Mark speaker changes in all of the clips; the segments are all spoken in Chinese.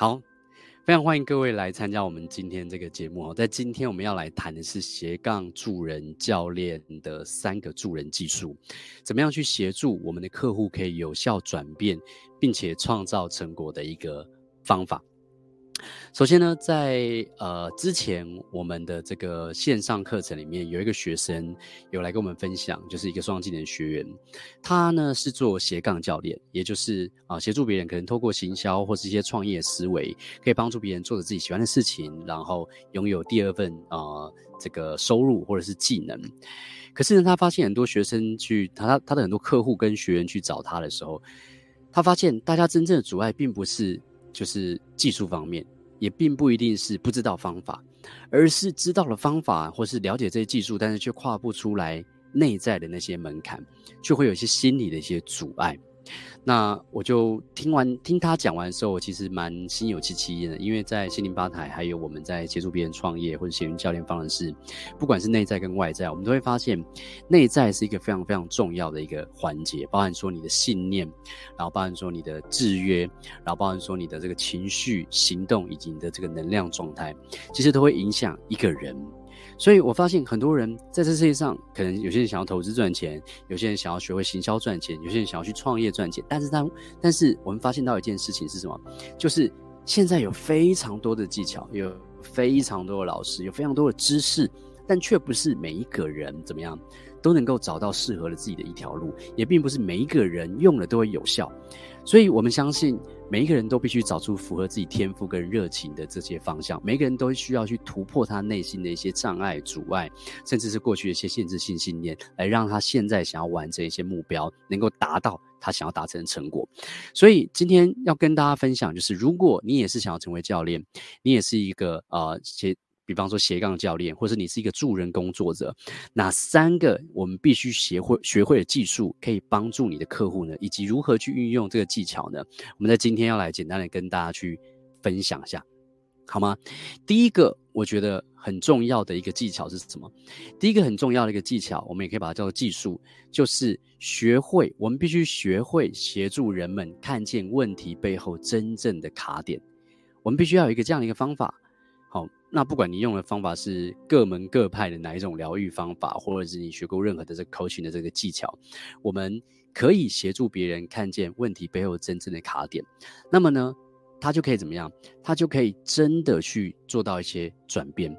Speaker 1: 好，非常欢迎各位来参加我们今天这个节目哦。在今天我们要来谈的是斜杠助人教练的三个助人技术，怎么样去协助我们的客户可以有效转变，并且创造成果的一个方法。首先呢，在呃之前我们的这个线上课程里面，有一个学生有来跟我们分享，就是一个双技能学员，他呢是做斜杠教练，也就是啊协助别人可能透过行销或是一些创业思维，可以帮助别人做着自己喜欢的事情，然后拥有第二份啊、这个收入或者是技能。可是呢，他发现很多学生去他他的很多客户跟学员去找他的时候，他发现大家真正的阻碍并不是。就是技术方面，也并不一定是不知道方法，而是知道了方法或是了解这些技术，但是却跨不出来内在的那些门槛，就会有一些心理的一些阻碍。那我就听完听他讲完的时候，我其实蛮心有戚戚焉的，因为在心灵吧台，还有我们在协助别人创业或者协云教练方式，不管是内在跟外在，我们都会发现，内在是一个非常非常重要的一个环节，包含说你的信念，然后包含说你的制约，然后包含说你的这个情绪、行动以及你的这个能量状态，其实都会影响一个人。所以我发现很多人在这世界上，可能有些人想要投资赚钱，有些人想要学会行销赚钱，有些人想要去创业赚钱。但是他，但是我们发现到一件事情是什么？就是现在有非常多的技巧，有非常多的老师，有非常多的知识，但却不是每一个人怎么样都能够找到适合的自己的一条路，也并不是每一个人用了都会有效。所以我们相信。每一个人都必须找出符合自己天赋跟热情的这些方向。每个人都需要去突破他内心的一些障碍、阻碍，甚至是过去的一些限制性信念，来让他现在想要完成一些目标，能够达到他想要达成的成果。所以今天要跟大家分享，就是如果你也是想要成为教练，你也是一个呃，比方说斜杠教练，或者你是一个助人工作者，哪三个我们必须学会学会的技术可以帮助你的客户呢？以及如何去运用这个技巧呢？我们在今天要来简单的跟大家去分享一下，好吗？第一个我觉得很重要的一个技巧是什么？第一个很重要的一个技巧，我们也可以把它叫做技术，就是学会我们必须学会协助人们看见问题背后真正的卡点。我们必须要有一个这样的一个方法。好，那不管你用的方法是各门各派的哪一种疗愈方法，或者是你学过任何的这 coaching 的这个技巧，我们可以协助别人看见问题背后真正的卡点。那么呢，他就可以怎么样？他就可以真的去做到一些转变。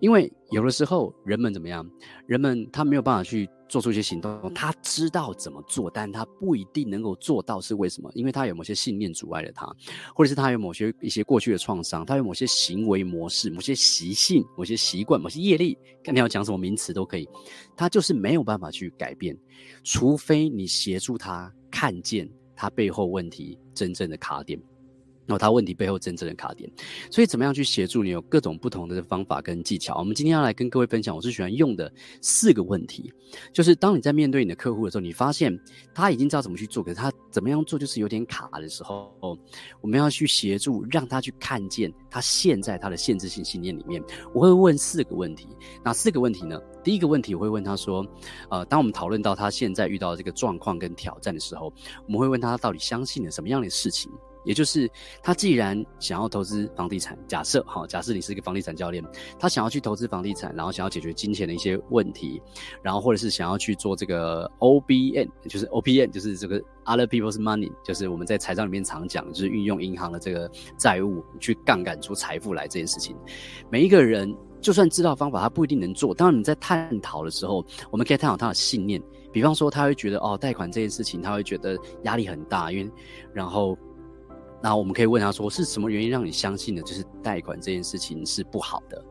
Speaker 1: 因为有的时候人们怎么样？人们他没有办法去。做出一些行动，他知道怎么做，但他不一定能够做到，是为什么？因为他有某些信念阻碍了他，或者是他有某些一些过去的创伤，他有某些行为模式、某些习性、某些习惯、某些业力，看你要讲什么名词都可以，他就是没有办法去改变，除非你协助他看见他背后问题真正的卡点。然后他问题背后真正的卡点，所以怎么样去协助你？有各种不同的方法跟技巧。我们今天要来跟各位分享，我是喜欢用的四个问题，就是当你在面对你的客户的时候，你发现他已经知道怎么去做，可是他怎么样做就是有点卡的时候，我们要去协助，让他去看见他现在他的限制性信念里面。我会问四个问题，哪四个问题呢？第一个问题我会问他说，呃，当我们讨论到他现在遇到这个状况跟挑战的时候，我们会问他到底相信了什么样的事情？也就是他既然想要投资房地产，假设好，假设你是一个房地产教练，他想要去投资房地产，然后想要解决金钱的一些问题，然后或者是想要去做这个 OBN，就是 OPN，就是这个 Other People's Money，就是我们在财商里面常讲，就是运用银行的这个债务去杠杆出财富来这件事情。每一个人就算知道方法，他不一定能做。当然你在探讨的时候，我们可以探讨他的信念，比方说他会觉得哦，贷款这件事情他会觉得压力很大，因为然后。那我们可以问他说：“是什么原因让你相信的，就是贷款这件事情是不好的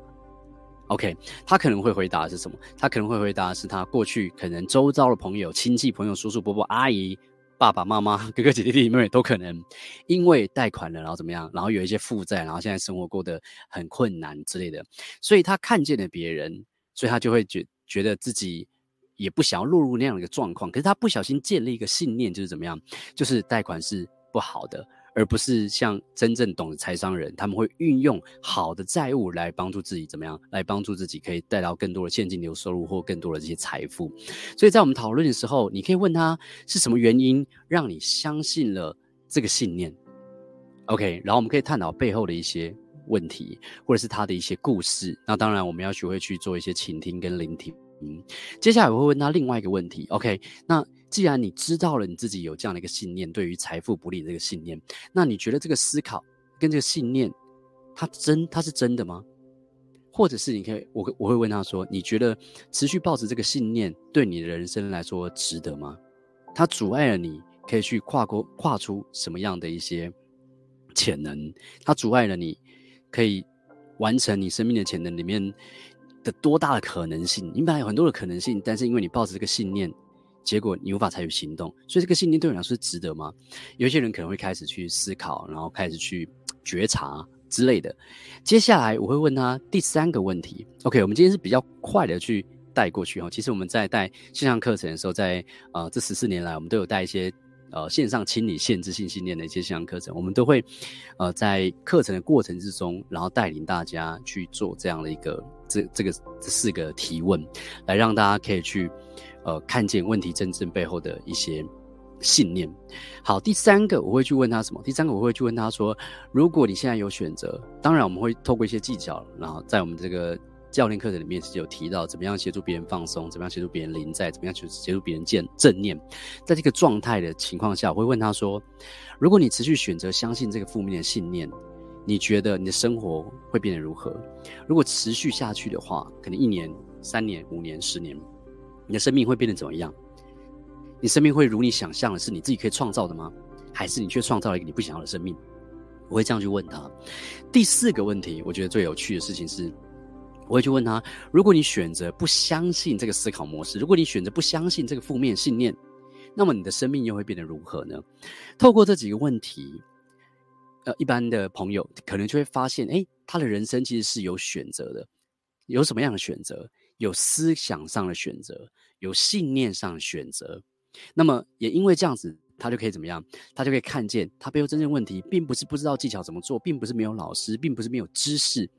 Speaker 1: ？”OK，他可能会回答的是什么？他可能会回答的是他过去可能周遭的朋友、亲戚、朋友、叔叔、伯伯、阿姨、爸爸妈妈、哥哥姐姐、弟弟妹妹都可能因为贷款了，然后怎么样，然后有一些负债，然后现在生活过得很困难之类的。所以他看见了别人，所以他就会觉觉得自己也不想要落入那样的一个状况。可是他不小心建立一个信念，就是怎么样，就是贷款是不好的。而不是像真正懂的财商人，他们会运用好的债务来帮助自己怎么样？来帮助自己可以带到更多的现金流收入或更多的这些财富。所以在我们讨论的时候，你可以问他是什么原因让你相信了这个信念 OK，然后我们可以探讨背后的一些问题，或者是他的一些故事。那当然，我们要学会去做一些倾听跟聆听。嗯，接下来我会问他另外一个问题。OK，那既然你知道了你自己有这样的一个信念，对于财富不利这个信念，那你觉得这个思考跟这个信念，它真它是真的吗？或者是你可以，我我会问他说，你觉得持续抱持这个信念对你的人生来说值得吗？它阻碍了你可以去跨过跨出什么样的一些？潜能，它阻碍了你可以完成你生命的潜能里面的多大的可能性？你本来有很多的可能性，但是因为你抱着这个信念，结果你无法采取行动，所以这个信念对你来说是值得吗？有些人可能会开始去思考，然后开始去觉察之类的。接下来我会问他第三个问题。OK，我们今天是比较快的去带过去哈。其实我们在带线上课程的时候在，呃这十四年来，我们都有带一些。呃，线上清理限制性信念的一些线上课程，我们都会，呃，在课程的过程之中，然后带领大家去做这样的一个这这个这四个提问，来让大家可以去，呃，看见问题真正背后的一些信念。好，第三个我会去问他什么？第三个我会去问他说，如果你现在有选择，当然我们会透过一些技巧，然后在我们这个。教练课程里面是有提到，怎么样协助别人放松，怎么样协助别人临在，怎么样去协助别人见正念。在这个状态的情况下，我会问他说：“如果你持续选择相信这个负面的信念，你觉得你的生活会变得如何？如果持续下去的话，可能一年、三年、五年、十年，你的生命会变得怎么样？你生命会如你想象的是你自己可以创造的吗？还是你却创造了一个你不想要的生命？”我会这样去问他。第四个问题，我觉得最有趣的事情是。我会去问他：如果你选择不相信这个思考模式，如果你选择不相信这个负面信念，那么你的生命又会变得如何呢？透过这几个问题，呃，一般的朋友可能就会发现，诶，他的人生其实是有选择的。有什么样的选择？有思想上的选择，有信念上的选择。那么也因为这样子，他就可以怎么样？他就可以看见，他背后真正问题，并不是不知道技巧怎么做，并不是没有老师，并不是没有知识，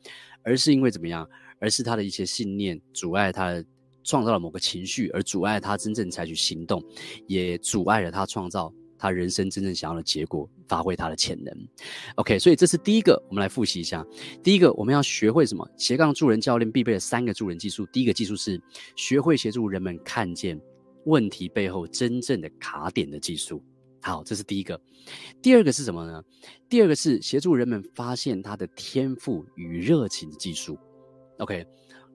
Speaker 1: 而是因为怎么样？而是他的一些信念阻碍他创造了某个情绪，而阻碍他真正采取行动，也阻碍了他创造他人生真正想要的结果，发挥他的潜能。OK，所以这是第一个，我们来复习一下。第一个，我们要学会什么？斜杠助人教练必备的三个助人技术。第一个技术是学会协助人们看见问题背后真正的卡点的技术。好，这是第一个。第二个是什么呢？第二个是协助人们发现他的天赋与热情的技术。OK，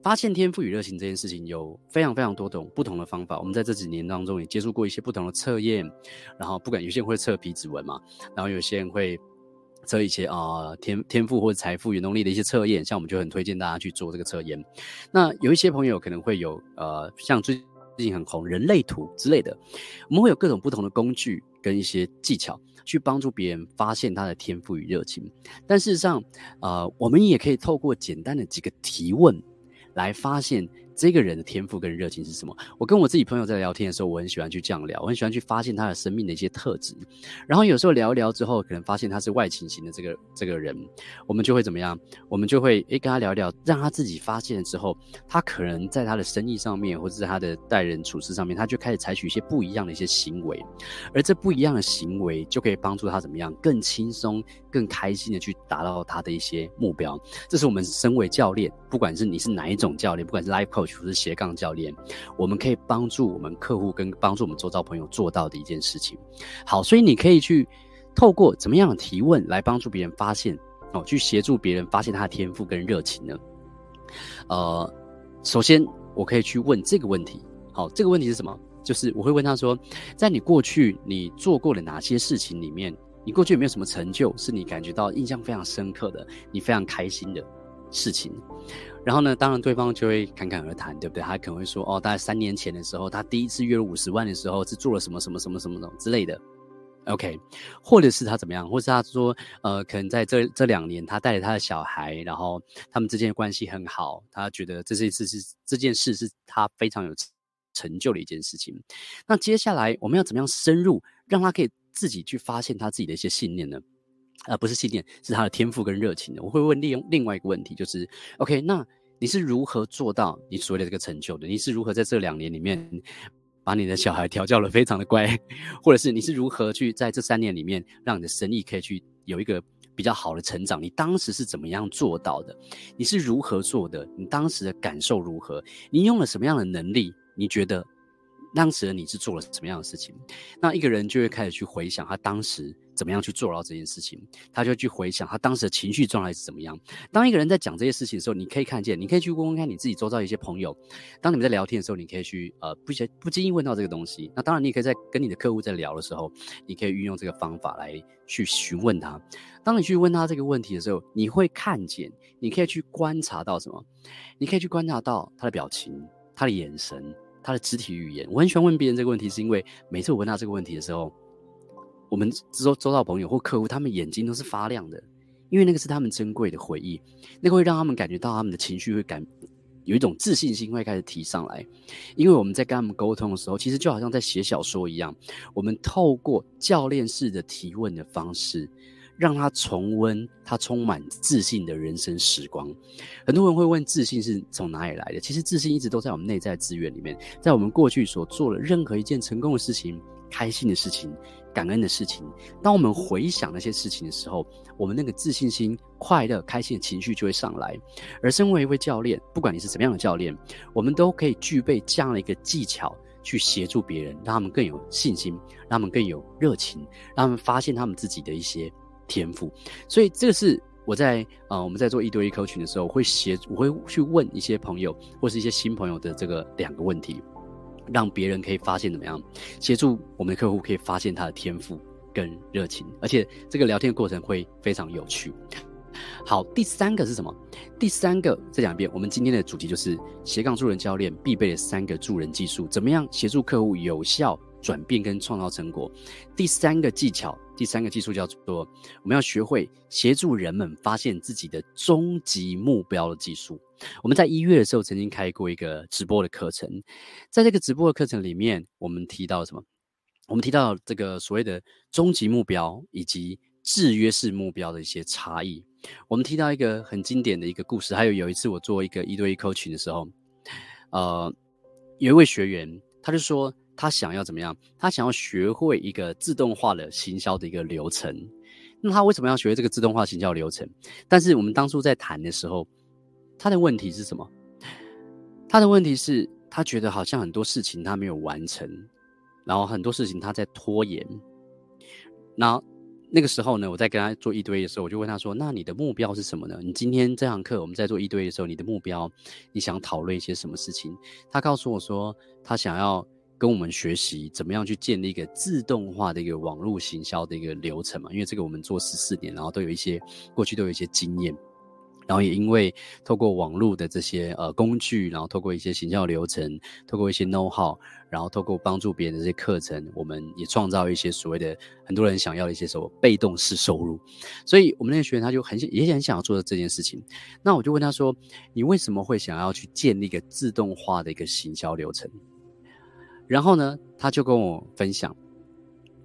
Speaker 1: 发现天赋与热情这件事情有非常非常多种不同的方法。我们在这几年当中也接触过一些不同的测验，然后不管有些人会测皮指纹嘛，然后有些人会测一些啊、天天赋或者财富与能力的一些测验，像我们就很推荐大家去做这个测验。那有一些朋友可能会有呃像最近很红人类图之类的，我们会有各种不同的工具跟一些技巧。去帮助别人发现他的天赋与热情，但事实上，呃，我们也可以透过简单的几个提问来发现。这个人的天赋跟热情是什么？我跟我自己朋友在聊天的时候，我很喜欢去这样聊，我很喜欢去发现他的生命的一些特质。然后有时候聊一聊之后，可能发现他是外倾型的这个这个人，我们就会怎么样？我们就会诶跟他聊一聊，让他自己发现之后，他可能在他的生意上面，或者是他的待人处事上面，他就开始采取一些不一样的一些行为，而这不一样的行为就可以帮助他怎么样更轻松、更开心的去达到他的一些目标。这是我们身为教练，不管是你是哪一种教练，不管是 life coach。就是斜杠教练，我们可以帮助我们客户跟帮助我们周遭朋友做到的一件事情。好，所以你可以去透过怎么样的提问来帮助别人发现哦，去协助别人发现他的天赋跟热情呢？呃，首先我可以去问这个问题。好，这个问题是什么？就是我会问他说，在你过去你做过的哪些事情里面，你过去有没有什么成就是你感觉到印象非常深刻的，你非常开心的事情？然后呢，当然对方就会侃侃而谈，对不对？他可能会说，哦，大概三年前的时候，他第一次月入五十万的时候，是做了什么什么什么什么什么之类的，OK，或者是他怎么样，或是他说，呃，可能在这这两年，他带着他的小孩，然后他们之间的关系很好，他觉得这是一次是这件事是他非常有成就的一件事情。那接下来我们要怎么样深入，让他可以自己去发现他自己的一些信念呢？呃，不是信念，是他的天赋跟热情的。我会问另另外一个问题，就是，OK，那你是如何做到你所谓的这个成就的？你是如何在这两年里面把你的小孩调教得非常的乖，或者是你是如何去在这三年里面让你的生意可以去有一个比较好的成长，你当时是怎么样做到的？你是如何做的？你当时的感受如何？你用了什么样的能力？你觉得当时的你是做了什么样的事情？那一个人就会开始去回想他当时。怎么样去做到这件事情？他就去回想他当时的情绪状态是怎么样。当一个人在讲这些事情的时候，你可以看见，你可以去问问看你自己周遭一些朋友。当你们在聊天的时候，你可以去呃不不经意问到这个东西。那当然，你也可以在跟你的客户在聊的时候，你可以运用这个方法来去询问他。当你去问他这个问题的时候，你会看见，你可以去观察到什么？你可以去观察到他的表情、他的眼神、他的肢体语言。我很喜欢问别人这个问题，是因为每次我问他这个问题的时候。我们周周到朋友或客户，他们眼睛都是发亮的，因为那个是他们珍贵的回忆，那个会让他们感觉到他们的情绪会感有一种自信心会开始提上来。因为我们在跟他们沟通的时候，其实就好像在写小说一样，我们透过教练式的提问的方式，让他重温他充满自信的人生时光。很多人会问，自信是从哪里来的？其实自信一直都在我们内在资源里面，在我们过去所做的任何一件成功的事情、开心的事情。感恩的事情，当我们回想那些事情的时候，我们那个自信心、快乐、开心的情绪就会上来。而身为一位教练，不管你是什么样的教练，我们都可以具备这样的一个技巧，去协助别人，让他们更有信心，让他们更有热情，让他们发现他们自己的一些天赋。所以，这个是我在呃我们在做一对一 coaching 的时候，会协我会去问一些朋友或是一些新朋友的这个两个问题。让别人可以发现怎么样协助我们的客户可以发现他的天赋跟热情，而且这个聊天的过程会非常有趣。好，第三个是什么？第三个再讲一遍，我们今天的主题就是斜杠助人教练必备的三个助人技术，怎么样协助客户有效转变跟创造成果？第三个技巧，第三个技术叫做我们要学会协助人们发现自己的终极目标的技术。我们在一月的时候曾经开过一个直播的课程，在这个直播的课程里面，我们提到什么？我们提到这个所谓的终极目标以及制约式目标的一些差异。我们提到一个很经典的一个故事，还有有一次我做一个一对一 coaching 的时候，呃，有一位学员他就说他想要怎么样？他想要学会一个自动化的行销的一个流程。那他为什么要学这个自动化行销流程？但是我们当初在谈的时候。他的问题是什么？他的问题是，他觉得好像很多事情他没有完成，然后很多事情他在拖延。那那个时候呢，我在跟他做一堆的时候，我就问他说：“那你的目标是什么呢？你今天这堂课我们在做一堆的时候，你的目标，你想讨论一些什么事情？”他告诉我说，他想要跟我们学习怎么样去建立一个自动化的一个网络行销的一个流程嘛，因为这个我们做十四年，然后都有一些过去都有一些经验。然后也因为透过网络的这些呃工具，然后透过一些行销流程，透过一些 know how，然后透过帮助别人的这些课程，我们也创造一些所谓的很多人想要的一些什么被动式收入。所以我们那个学员他就很也很想要做这件事情。那我就问他说：“你为什么会想要去建立一个自动化的一个行销流程？”然后呢，他就跟我分享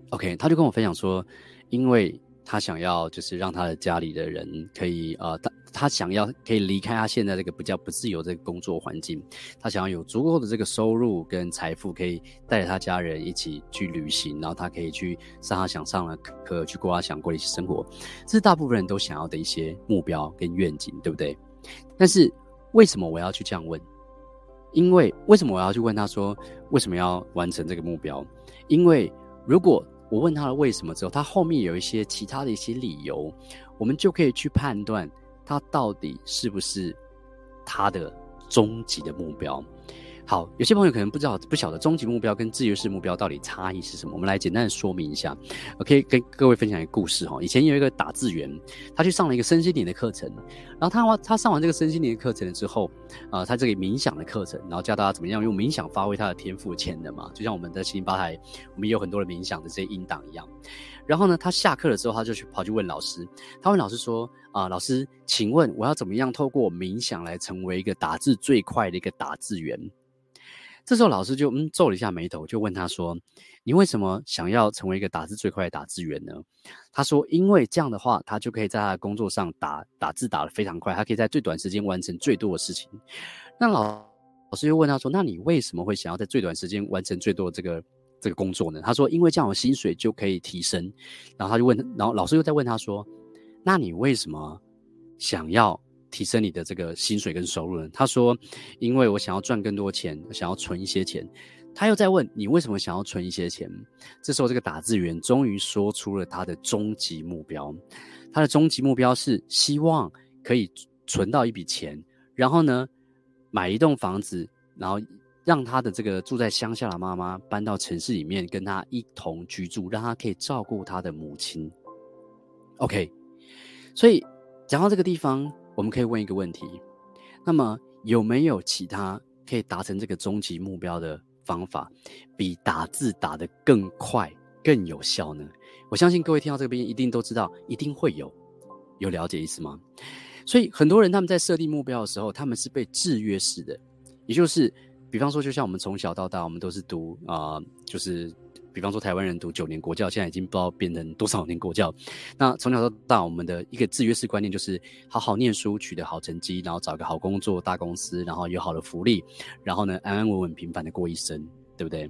Speaker 1: ，OK，他就跟我分享说，因为他想要就是让他的家里的人可以呃他。他想要可以离开他现在这个比较不自由这个工作环境，他想要有足够的这个收入跟财富，可以带着他家人一起去旅行，然后他可以去上他想上的课，去过他想过的一些生活，这是大部分人都想要的一些目标跟愿景，对不对？但是为什么我要去这样问？因为为什么我要去问他说为什么要完成这个目标？因为如果我问他了为什么之后，他后面有一些其他的一些理由，我们就可以去判断。他到底是不是他的终极的目标？好，有些朋友可能不知道，不晓得终极目标跟自由式目标到底差异是什么。我们来简单的说明一下。我可以跟各位分享一个故事哈。以前有一个打字员，他去上了一个身心灵的课程，然后他他上完这个身心灵的课程了之后，啊、他这个冥想的课程，然后教大家怎么样用冥想发挥他的天赋潜能嘛。就像我们在七零八台，我们也有很多的冥想的这些音档一样。然后呢，他下课了之后，他就去跑去问老师。他问老师说：“啊、老师，请问我要怎么样透过冥想来成为一个打字最快的一个打字员？”这时候老师就嗯皱了一下眉头，就问他说：“你为什么想要成为一个打字最快的打字员呢？”他说：“因为这样的话，他就可以在他的工作上打打字打得非常快，他可以在最短时间完成最多的事情。”那老老师又问他说：“那你为什么会想要在最短时间完成最多的这个？”这个工作呢？他说，因为这样我薪水就可以提升。然后他就问，然后老师又在问他说：“那你为什么想要提升你的这个薪水跟收入呢？他说：“因为我想要赚更多钱，我想要存一些钱。”他又在问你为什么想要存一些钱？这时候，这个打字员终于说出了他的终极目标。他的终极目标是希望可以存到一笔钱，然后呢，买一栋房子，然后让他的这个住在乡下的妈妈搬到城市里面跟他一同居住，让他可以照顾他的母亲。OK，所以讲到这个地方。我们可以问一个问题，那么有没有其他可以达成这个终极目标的方法，比打字打得更快、更有效呢？我相信各位听到这边一定都知道，一定会有，有了解意思吗？所以很多人他们在设定目标的时候，他们是被制约式的，也就是，比方说，就像我们从小到大，我们都是读啊、就是。比方说，台湾人读九年国教，现在已经不知道变成多少年国教。那从小到大，我们的一个制约式观念就是好好念书，取得好成绩，然后找个好工作、大公司，然后有好的福利，然后呢，安安稳稳、平凡的过一生，对不对？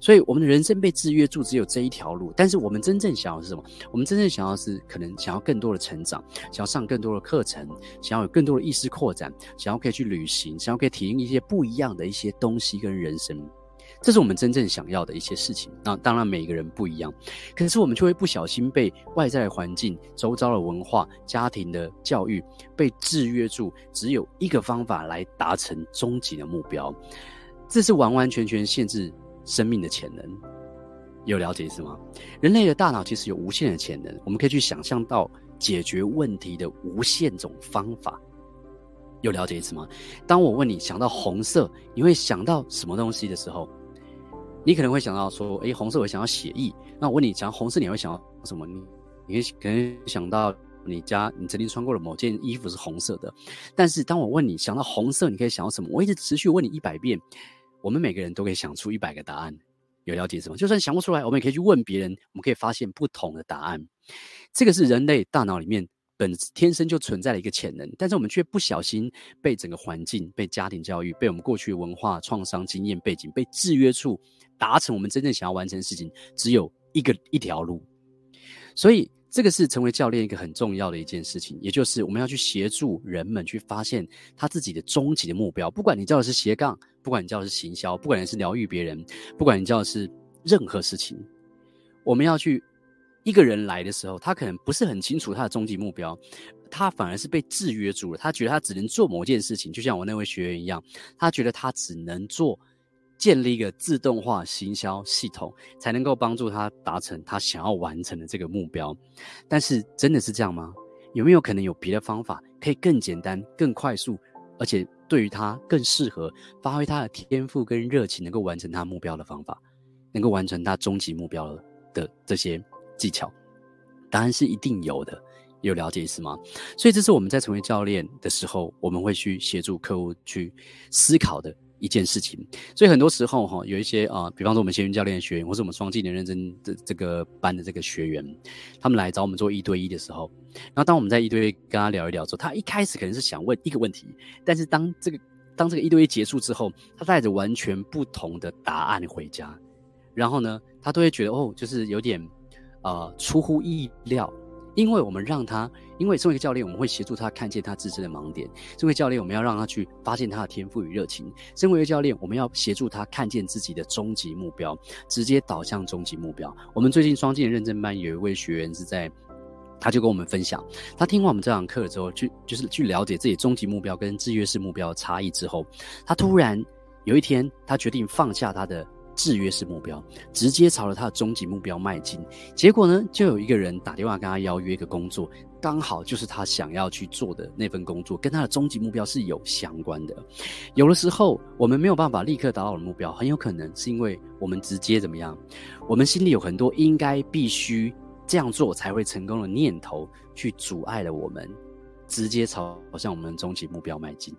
Speaker 1: 所以，我们的人生被制约住，只有这一条路。但是，我们真正想要的是什么？我们真正想要的是可能想要更多的成长，想要上更多的课程，想要有更多的意识扩展，想要可以去旅行，想要可以体验一些不一样的一些东西跟人生。这是我们真正想要的一些事情。那当然，每个人不一样，可是我们就会不小心被外在的环境、周遭的文化、家庭的教育被制约住，只有一个方法来达成终极的目标。这是完完全全限制生命的潜能。有了解意思吗？人类的大脑其实有无限的潜能，我们可以去想象到解决问题的无限种方法。有了解意思吗？当我问你想到红色，你会想到什么东西的时候？你可能会想到说，诶，红色我想要写意。那我问你，想要红色，你会想到什么？你你可能想到你家你曾经穿过的某件衣服是红色的。但是当我问你想到红色，你可以想到什么？我一直持续问你一百遍，我们每个人都可以想出一百个答案。有了解什么？就算想不出来，我们也可以去问别人，我们可以发现不同的答案。这个是人类大脑里面本天生就存在的一个潜能，但是我们却不小心被整个环境、被家庭教育、被我们过去文化创伤经验背景被制约住。达成我们真正想要完成的事情，只有一个一条路，所以这个是成为教练一个很重要的一件事情，也就是我们要去协助人们去发现他自己的终极的目标。不管你叫的是斜杠，不管你叫的是行销，不管你是疗愈别人，不管你叫的是任何事情，我们要去一个人来的时候，他可能不是很清楚他的终极目标，他反而是被制约住了。他觉得他只能做某件事情，就像我那位学员一样，他觉得他只能做。建立一个自动化行销系统，才能够帮助他达成他想要完成的这个目标。但是，真的是这样吗？有没有可能有别的方法，可以更简单、更快速，而且对于他更适合发挥他的天赋跟热情，能够完成他目标的方法，能够完成他终极目标的这些技巧？答案是一定有的。有了解意思吗？所以，这是我们在成为教练的时候，我们会去协助客户去思考的。一件事情，所以很多时候哈，有一些啊、比方说我们协运教练的学员，或是我们双技能认证的这个班的这个学员，他们来找我们做一对一的时候，然后当我们在一对一跟他聊一聊之后，他一开始可能是想问一个问题，但是当这个当这个一对一结束之后，他带着完全不同的答案回家，然后呢，他都会觉得哦，就是有点呃出乎意料。因为我们让他，因为身为一个教练，我们会协助他看见他自身的盲点。身为教练，我们要让他去发现他的天赋与热情。身为一个教练，我们要协助他看见自己的终极目标，直接导向终极目标。我们最近双剑认证班有一位学员是在，他就跟我们分享，他听完我们这堂课之后，去就是去了解自己终极目标跟制约式目标的差异之后，他突然有一天，他决定放下他的。制约式目标，直接朝着他的终极目标迈进。结果呢，就有一个人打电话跟他邀约一个工作，刚好就是他想要去做的那份工作，跟他的终极目标是有相关的。有的时候，我们没有办法立刻达到的目标，很有可能是因为我们直接怎么样？我们心里有很多应该必须这样做才会成功的念头，去阻碍了我们直接朝向我们的终极目标迈进。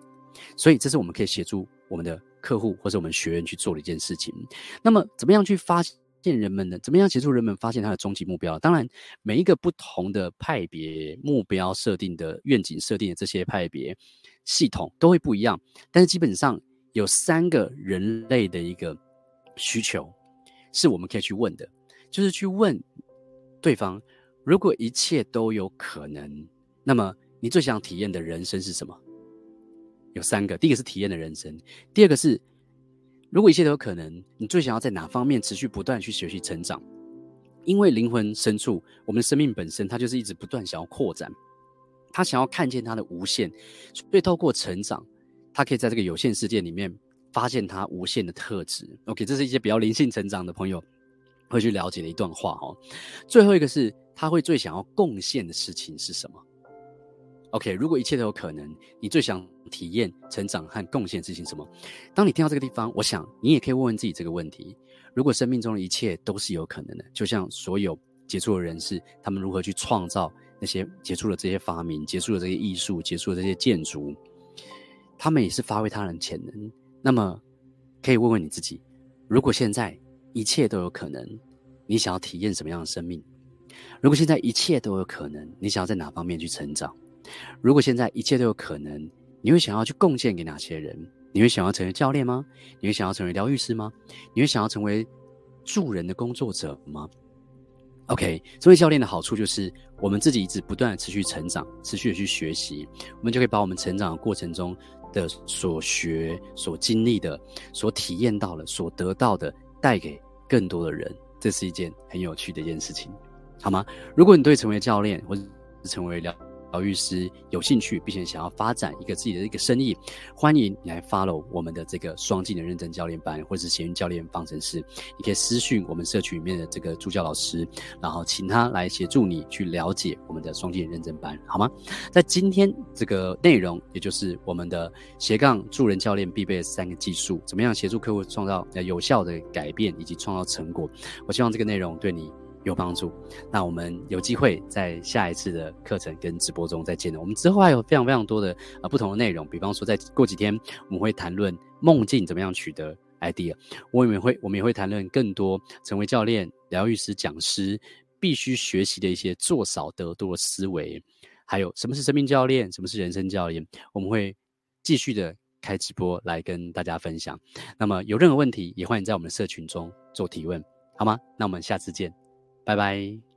Speaker 1: 所以，这是我们可以协助我们的。客户或者我们学员去做的一件事情，那么怎么样去发现人们呢？怎么样协助人们发现他的终极目标？当然，每一个不同的派别目标设定的愿景设定的这些派别系统都会不一样，但是基本上有三个人类的一个需求是我们可以去问的，就是去问对方：如果一切都有可能，那么你最想体验的人生是什么？有三个，第一个是体验的人生，第二个是如果一切都有可能，你最想要在哪方面持续不断去学习成长？因为灵魂深处，我们的生命本身，它就是一直不断想要扩展，他想要看见他的无限，所以透过成长，他可以在这个有限世界里面发现他无限的特质。OK，这是一些比较灵性成长的朋友会去了解的一段话哦。最后一个是，他会最想要贡献的事情是什么？OK，如果一切都有可能，你最想体验成长和贡献的事情是什么？当你听到这个地方，我想你也可以问问自己这个问题：如果生命中的一切都是有可能的，就像所有杰出的人士，他们如何去创造那些杰出的这些发明、杰出的这些艺术、杰出的这些建筑，他们也是发挥他人潜能。那么，可以问问你自己：如果现在一切都有可能，你想要体验什么样的生命？如果现在一切都有可能，你想要在哪方面去成长？如果现在一切都有可能，你会想要去贡献给哪些人？你会想要成为教练吗？你会想要成为疗愈师吗？你会想要成为助人的工作者吗？OK，成为教练的好处就是，我们自己一直不断的持续成长，持续的去学习，我们就可以把我们成长过程中的所学、所经历的、所体验到的、所得到的，带给更多的人。这是一件很有趣的一件事情，好吗？如果你对成为教练或者成为疗疗愈师有兴趣，并且想要发展一个自己的一个生意，欢迎你来 follow 我们的这个双技能认证教练班，或者是闲云教练方程式。你可以私讯我们社群里面的这个助教老师，然后请他来协助你去了解我们的双技能认证班，好吗？在今天这个内容，也就是我们的斜杠助人教练必备的三个技术，怎么样协助客户创造呃有效的改变以及创造成果？我希望这个内容对你。有帮助，那我们有机会在下一次的课程跟直播中再见了。我们之后还有非常非常多的呃不同的内容，比方说在过几天我们会谈论梦境怎么样取得 idea，我们也会我们也会谈论更多成为教练、疗愈师、讲师必须学习的一些做少得多的思维，还有什么是生命教练，什么是人生教练，我们会继续的开直播来跟大家分享。那么有任何问题，也欢迎在我们的社群中做提问，好吗？那我们下次见。拜拜。